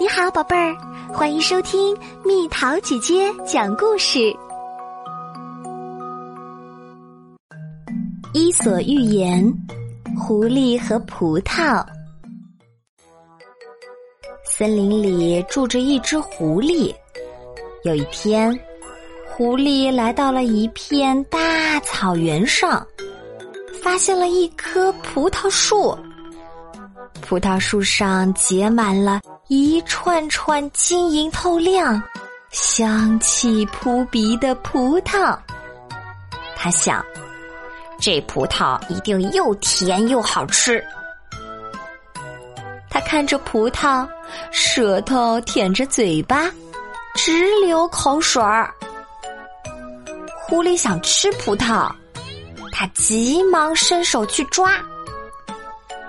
你好，宝贝儿，欢迎收听蜜桃姐姐讲故事。《伊索寓言》：狐狸和葡萄。森林里住着一只狐狸。有一天，狐狸来到了一片大草原上，发现了一棵葡萄树。葡萄树上结满了一串串晶莹透亮、香气扑鼻的葡萄。他想，这葡萄一定又甜又好吃。他看着葡萄，舌头舔着嘴巴，直流口水儿。狐狸想吃葡萄，他急忙伸手去抓，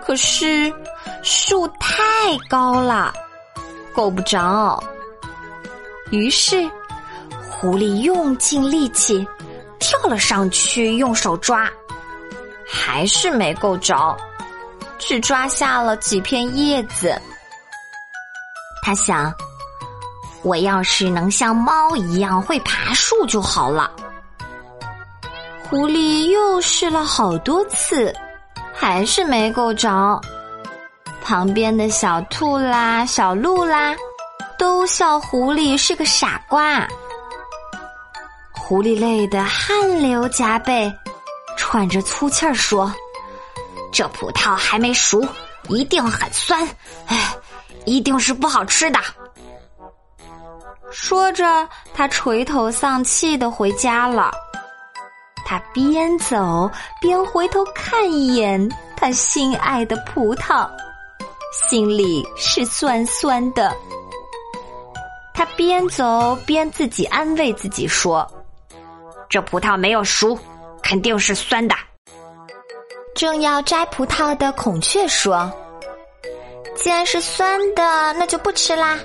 可是。树太高了，够不着。于是，狐狸用尽力气跳了上去，用手抓，还是没够着，只抓下了几片叶子。他想，我要是能像猫一样会爬树就好了。狐狸又试了好多次，还是没够着。旁边的小兔啦、小鹿啦，都笑狐狸是个傻瓜。狐狸累得汗流浃背，喘着粗气儿说：“这葡萄还没熟，一定很酸，哎，一定是不好吃的。”说着，他垂头丧气的回家了。他边走边回头看一眼他心爱的葡萄。心里是酸酸的，他边走边自己安慰自己说：“这葡萄没有熟，肯定是酸的。”正要摘葡萄的孔雀说：“既然是酸的，那就不吃啦。”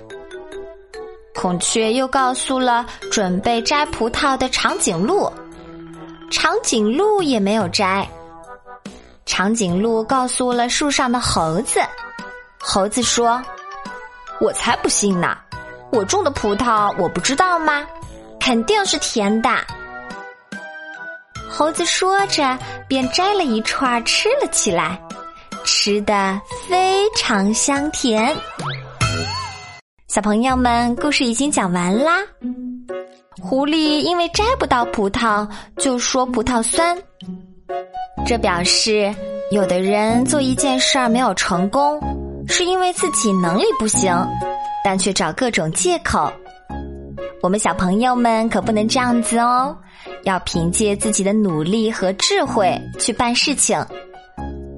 孔雀又告诉了准备摘葡萄的长颈鹿，长颈鹿也没有摘。长颈鹿告诉了树上的猴子。猴子说：“我才不信呢！我种的葡萄我不知道吗？肯定是甜的。”猴子说着，便摘了一串吃了起来，吃的非常香甜。小朋友们，故事已经讲完啦。狐狸因为摘不到葡萄，就说葡萄酸，这表示有的人做一件事儿没有成功。是因为自己能力不行，但却找各种借口。我们小朋友们可不能这样子哦，要凭借自己的努力和智慧去办事情。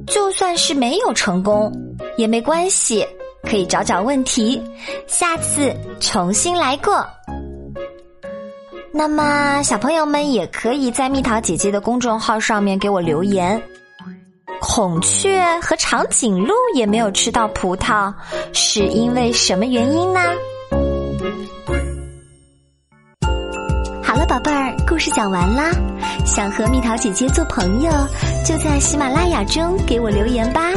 就算是没有成功也没关系，可以找找问题，下次重新来过。那么，小朋友们也可以在蜜桃姐姐的公众号上面给我留言。孔雀和长颈鹿也没有吃到葡萄，是因为什么原因呢？好了，宝贝儿，故事讲完啦。想和蜜桃姐姐做朋友，就在喜马拉雅中给我留言吧。